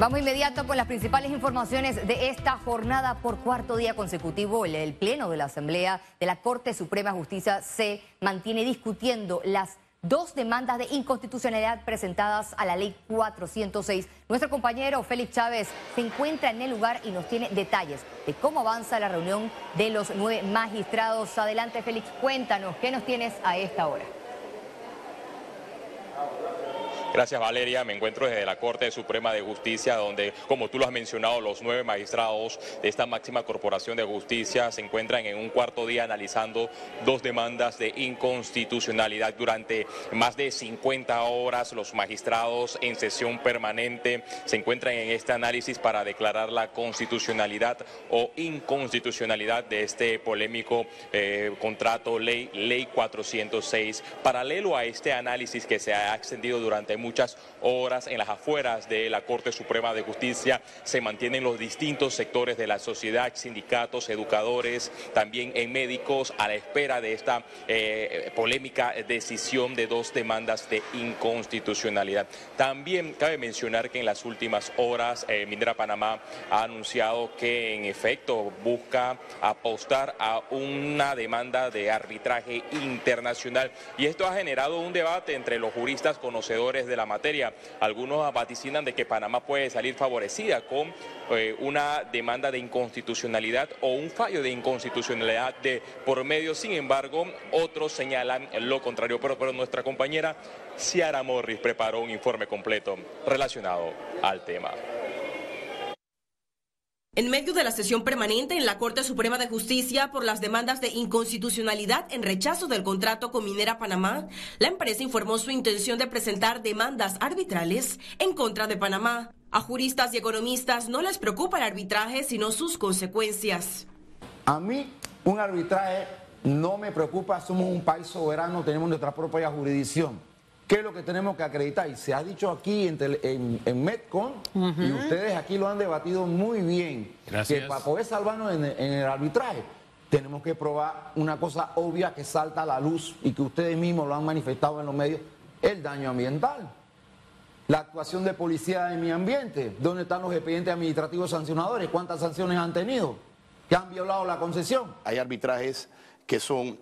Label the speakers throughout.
Speaker 1: Vamos inmediato con las principales informaciones de esta jornada por cuarto día consecutivo. El, Pleno de la Asamblea de la Corte Suprema de Justicia se mantiene discutiendo las dos demandas de inconstitucionalidad presentadas a la ley 406. Nuestro compañero Félix Chávez se encuentra en el lugar y nos tiene detalles de cómo avanza la reunión de los nueve magistrados. Adelante Félix, cuéntanos, ¿qué nos tienes a esta hora?
Speaker 2: Gracias Valeria, me encuentro desde la Corte Suprema de Justicia donde, como tú lo has mencionado, los nueve magistrados de esta máxima corporación de justicia se encuentran en un cuarto día analizando dos demandas de inconstitucionalidad durante más de 50 horas. Los magistrados en sesión permanente se encuentran en este análisis para declarar la constitucionalidad o inconstitucionalidad de este polémico eh, contrato ley, ley 406. Paralelo a este análisis que se ha extendido durante muchas horas en las afueras de la Corte Suprema de Justicia. Se mantienen los distintos sectores de la sociedad, sindicatos, educadores, también en médicos, a la espera de esta eh, polémica decisión de dos demandas de inconstitucionalidad. También cabe mencionar que en las últimas horas eh, Minera Panamá ha anunciado que en efecto busca apostar a una demanda de arbitraje internacional y esto ha generado un debate entre los juristas conocedores de la materia. Algunos vaticinan de que Panamá puede salir favorecida con eh, una demanda de inconstitucionalidad o un fallo de inconstitucionalidad de por medio. Sin embargo, otros señalan lo contrario. Pero, pero nuestra compañera Ciara Morris preparó un informe completo relacionado al tema.
Speaker 3: En medio de la sesión permanente en la Corte Suprema de Justicia por las demandas de inconstitucionalidad en rechazo del contrato con Minera Panamá, la empresa informó su intención de presentar demandas arbitrales en contra de Panamá. A juristas y economistas no les preocupa el arbitraje, sino sus consecuencias.
Speaker 4: A mí un arbitraje no me preocupa, somos un país soberano, tenemos nuestra propia jurisdicción. ¿Qué es lo que tenemos que acreditar? Y se ha dicho aquí en, en, Metcon, y ustedes aquí lo han debatido muy bien, que para poder salvarnos en, el arbitraje, tenemos que probar una cosa obvia que salta a la luz y que ustedes mismos lo han manifestado en los medios, el daño ambiental. La actuación de policía en mi ambiente, ¿dónde están los expedientes administrativos sancionadores? ¿Cuántas sanciones han tenido? ¿Que han violado la concesión?
Speaker 5: Hay arbitrajes que son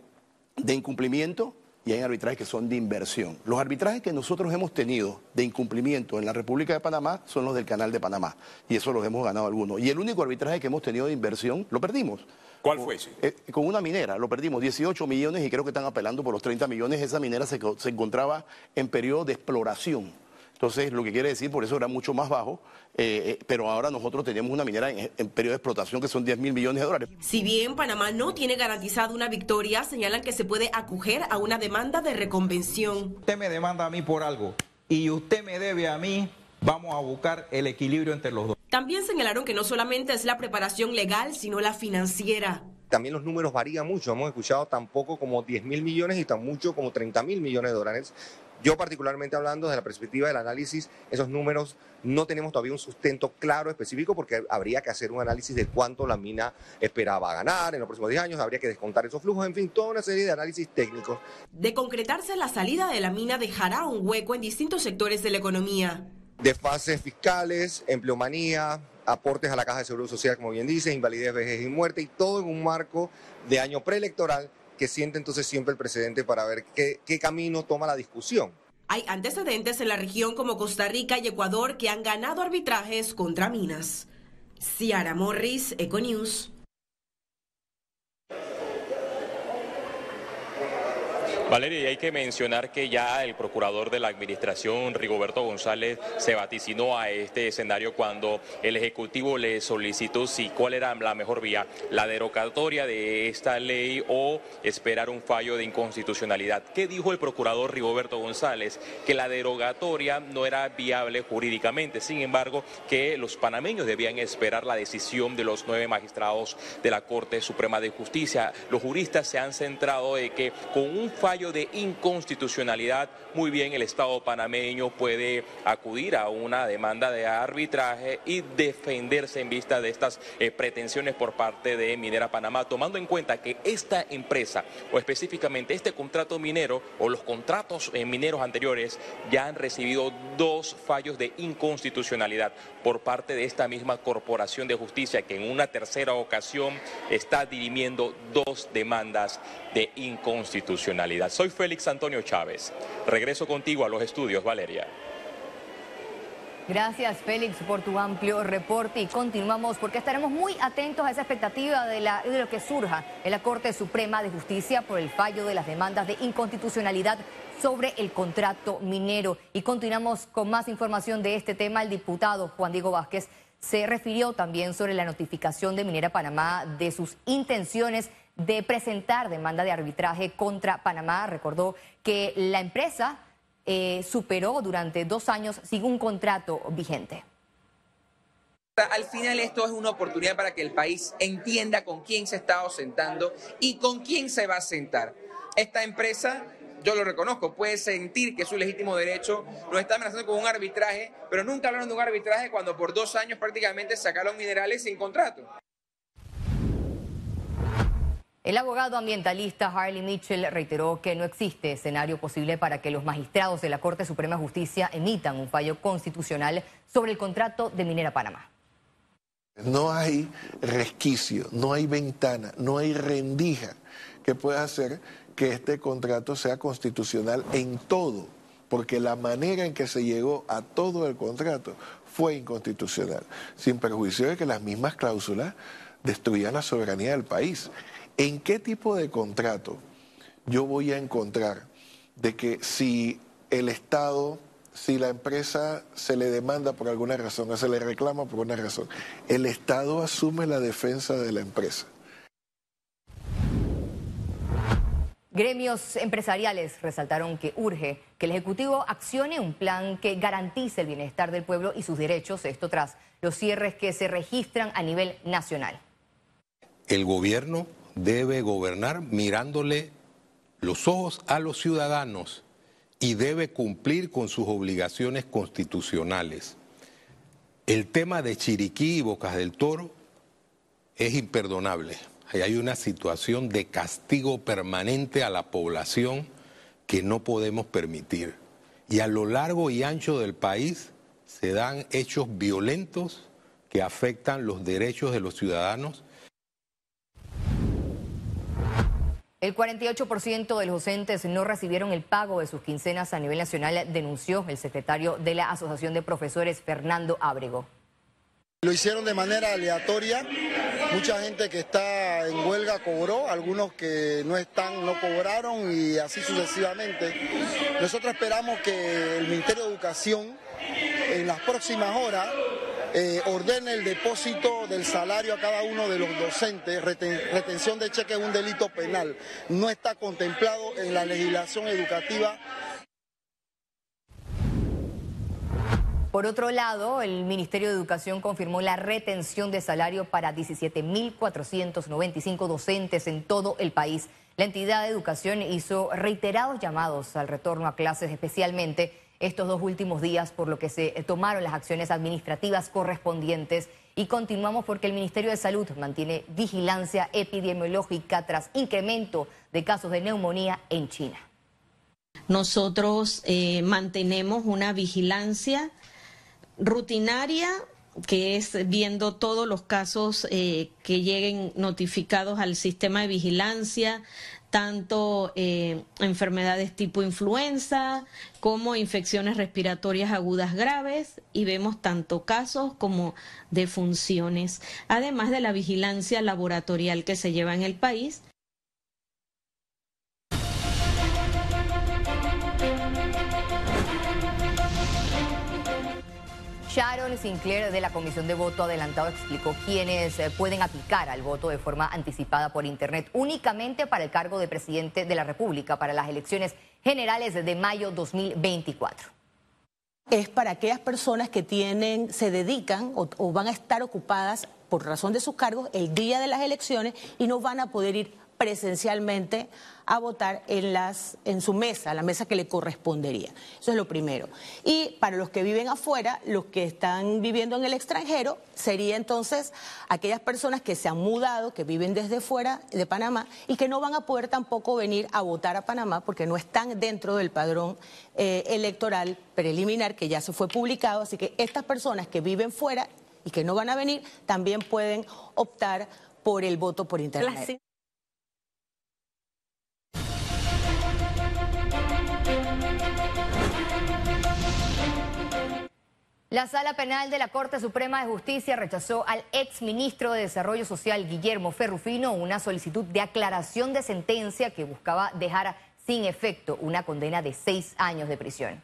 Speaker 5: de incumplimiento y hay arbitrajes que son de inversión. Los arbitrajes que nosotros hemos tenido de incumplimiento en la República de Panamá son los del Canal de Panamá y eso los hemos ganado algunos. Y el único arbitraje que hemos tenido de inversión lo perdimos.
Speaker 2: ¿Cuál fue ese?
Speaker 5: Eh, con una minera, lo perdimos, 18 millones y creo que están apelando por los 30 millones. Esa minera se, se encontraba en periodo de exploración. Entonces, lo que quiere decir, por eso era mucho más bajo, eh, eh, pero ahora nosotros tenemos una minera en, periodo de explotación que son 10 mil millones de dólares.
Speaker 3: Si bien Panamá no tiene garantizada una victoria, señalan que se puede acoger a una demanda de reconvención.
Speaker 6: Usted me demanda a mí por algo y usted me debe a mí, vamos a buscar el equilibrio entre los dos.
Speaker 3: También señalaron que no solamente es la preparación legal, sino la financiera
Speaker 7: también los números varían mucho. Hemos escuchado tan poco como 10 mil millones y tan mucho como 30 mil millones de dólares yo particularmente hablando desde la perspectiva del análisis, esos números no tenemos todavía un sustento claro, específico, porque habría que hacer un análisis de cuánto la mina esperaba ganar en los próximos 10 años, habría que descontar esos flujos, en fin, toda una serie de análisis técnicos.
Speaker 3: De concretarse, la salida de la mina dejará un hueco en distintos sectores de la economía.
Speaker 7: De fases fiscales, empleomanía, aportes a la Caja de Seguro Social, como bien dice, invalidez, vejez y muerte, y todo en un marco de año preelectoral que siente entonces siempre el presidente para ver qué, camino toma la discusión.
Speaker 3: Hay antecedentes en la región como Costa Rica y Ecuador que han ganado arbitrajes contra minas. Ciara Morris, Econews.
Speaker 2: Valeria, y hay que mencionar que ya el procurador de la administración, Rigoberto González, se vaticinó a este escenario cuando el Ejecutivo le solicitó si cuál era la mejor vía, la derogatoria de esta ley o esperar un fallo de inconstitucionalidad. ¿Qué dijo el procurador Rigoberto González? Que la derogatoria no era viable jurídicamente, sin embargo, que los panameños debían esperar la decisión de los nueve magistrados de la Corte Suprema de Justicia. Los juristas se han centrado en que con un fallo de inconstitucionalidad, muy bien el Estado panameño puede acudir a una demanda de arbitraje y defenderse en vista de estas eh, pretensiones por parte de Minera Panamá, tomando en cuenta que esta empresa o específicamente este contrato minero o los contratos eh, mineros anteriores ya han recibido dos fallos de inconstitucionalidad por parte de esta misma Corporación de Justicia que en una tercera ocasión está dirimiendo dos demandas de inconstitucionalidad. Soy Félix Antonio Chávez. Regreso contigo a los estudios, Valeria.
Speaker 1: Gracias, Félix, por tu amplio reporte y continuamos porque estaremos muy atentos a esa expectativa de, la, de lo que surja en la Corte Suprema de Justicia por el fallo de las demandas de inconstitucionalidad sobre el contrato minero. Y continuamos con más información de este tema. El diputado Juan Diego Vázquez se refirió también sobre la notificación de Minera Panamá de sus intenciones de presentar demanda de arbitraje contra Panamá. Recordó que la empresa eh, superó durante dos años sin un contrato vigente.
Speaker 8: Al final esto es una oportunidad para que el país entienda con quién se está sentando y con quién se va a sentar. Esta empresa, yo lo reconozco, puede sentir que es su legítimo derecho, nos está amenazando con un arbitraje, pero nunca hablaron de un arbitraje cuando por dos años prácticamente sacaron minerales sin contrato.
Speaker 1: El abogado ambientalista Harley Mitchell reiteró que no existe escenario posible para que los magistrados de la Corte Suprema de Justicia emitan un fallo constitucional sobre el contrato de Minera Panamá.
Speaker 9: No hay resquicio, no hay ventana, no hay rendija que pueda hacer que este contrato sea constitucional en todo, porque la manera en que se llegó a todo el contrato fue inconstitucional, sin perjuicio de que las mismas cláusulas destruían la soberanía del país. ¿En qué tipo de contrato yo voy a encontrar de que si el Estado, si la empresa se le demanda por alguna razón o se le reclama por una razón, el Estado asume la defensa de la empresa?
Speaker 1: Gremios empresariales resaltaron que urge que el Ejecutivo accione un plan que garantice el bienestar del pueblo y sus derechos, esto tras los cierres que se registran a nivel nacional.
Speaker 10: El gobierno debe gobernar mirándole los ojos a los ciudadanos y debe cumplir con sus obligaciones constitucionales. El tema de Chiriquí y Bocas del Toro es imperdonable. Hay una situación de castigo permanente a la población que no podemos permitir. Y a lo largo y ancho del país se dan hechos violentos que afectan los derechos de los ciudadanos
Speaker 1: El 48% de los docentes no recibieron el pago de sus quincenas a nivel nacional, denunció el secretario de la Asociación de Profesores, Fernando Ábrego.
Speaker 11: Lo hicieron de manera aleatoria, mucha gente que está en huelga cobró, algunos que no están no cobraron y así sucesivamente. Nosotros esperamos que el Ministerio de Educación en las próximas horas eh, ordene el depósito del salario a cada uno de los docentes. retención de cheque es un delito penal. No está contemplado en la legislación educativa.
Speaker 1: Por otro lado, el Ministerio de Educación confirmó la retención de salario para 17.495 docentes en todo el país. La entidad de educación hizo reiterados llamados al retorno a clases, especialmente estos dos últimos días, por lo que se tomaron las acciones administrativas correspondientes y continuamos porque el Ministerio de Salud mantiene vigilancia epidemiológica tras incremento de casos de neumonía en China.
Speaker 12: Nosotros eh, mantenemos una vigilancia rutinaria que es viendo todos los casos eh, que lleguen notificados al sistema de vigilancia, tanto eh, enfermedades tipo influenza como infecciones respiratorias agudas graves y vemos tanto casos como defunciones, además de la vigilancia laboratorial que se lleva en el país
Speaker 1: Sinclair de la Comisión de Voto Adelantado explicó quiénes eh, pueden aplicar al voto de forma anticipada por Internet únicamente para el cargo de presidente de la República para las elecciones generales de mayo 2024
Speaker 13: es para aquellas personas que tienen, se dedican o, o, van a estar ocupadas por razón de sus cargos el día de las elecciones y no van a poder ir presencialmente a votar en, las, en su mesa, la mesa que le correspondería. Eso es lo primero. Y para los que viven afuera, los que están viviendo en el extranjero, sería entonces aquellas personas que se han mudado, que viven desde fuera de Panamá y que no van a poder tampoco venir a votar a Panamá porque no están dentro del padrón eh, electoral preliminar que ya se fue publicado. Así que estas personas que viven fuera y que no van a venir también pueden optar por el voto por internet.
Speaker 1: La Sala Penal de la Corte Suprema de Justicia rechazó al ex ministro de Desarrollo Social, Guillermo Ferrufino, una solicitud de aclaración de sentencia que buscaba dejar sin efecto una condena de seis años de prisión.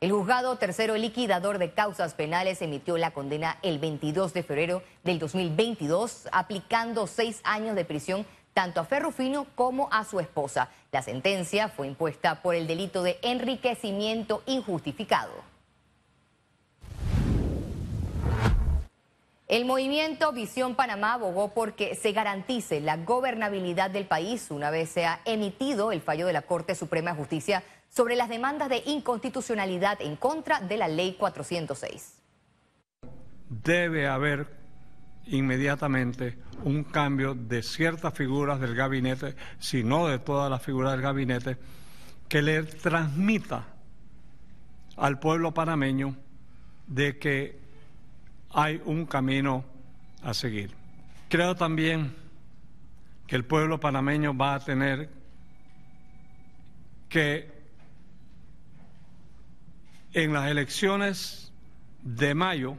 Speaker 1: El juzgado tercero liquidador de causas penales emitió la condena el 22 de febrero del 2022, aplicando seis años de prisión tanto a Ferrufino como a su esposa. La sentencia fue impuesta por el delito de enriquecimiento injustificado. El movimiento Visión Panamá abogó porque se garantice la gobernabilidad del país una vez sea emitido el fallo de la Corte Suprema de Justicia sobre las demandas de inconstitucionalidad en contra de la Ley 406.
Speaker 14: Debe haber inmediatamente un cambio de ciertas figuras del gabinete, si no de todas las figuras del gabinete, que le transmita al pueblo panameño de que hay un camino a seguir. Creo también que el pueblo panameño va a tener que en las elecciones de mayo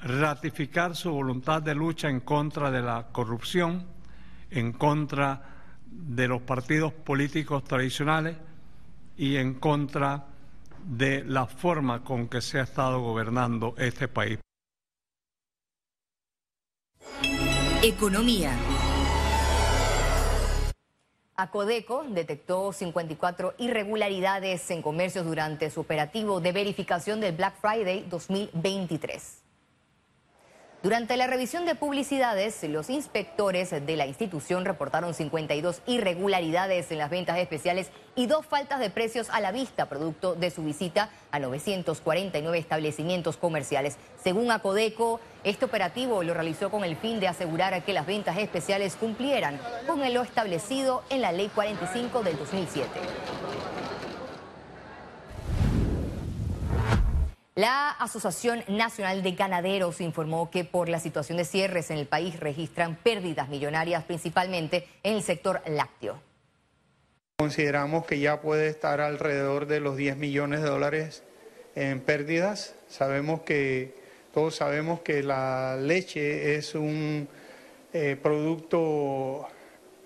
Speaker 14: ratificar su voluntad de lucha en contra de la corrupción, en contra de los partidos políticos tradicionales y en contra de la forma con que se ha estado gobernando este país.
Speaker 1: Economía. Acodeco detectó 54 irregularidades en comercios durante su operativo de verificación del Black Friday 2023. Durante la revisión de publicidades, los inspectores de la institución reportaron 52 irregularidades en las ventas especiales y dos faltas de precios a la vista, producto de su visita a 949 establecimientos comerciales. Según Acodeco, este operativo lo realizó con el fin de asegurar que las ventas especiales cumplieran con lo establecido en la Ley 45 del 2007. La Asociación Nacional de Ganaderos informó que por la situación de cierres en el país registran pérdidas millonarias principalmente en el sector lácteo.
Speaker 15: Consideramos que ya puede estar alrededor de los 10 millones de dólares en pérdidas. Sabemos que todos sabemos que la leche es un eh, producto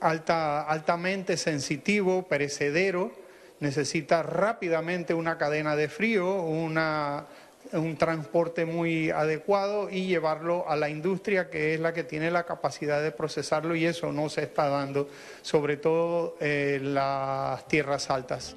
Speaker 15: alta, altamente sensitivo, perecedero, necesita rápidamente una cadena de frío, una un transporte muy adecuado y llevarlo a la industria que es la que tiene la capacidad de procesarlo y eso no se está dando, sobre todo en las tierras altas.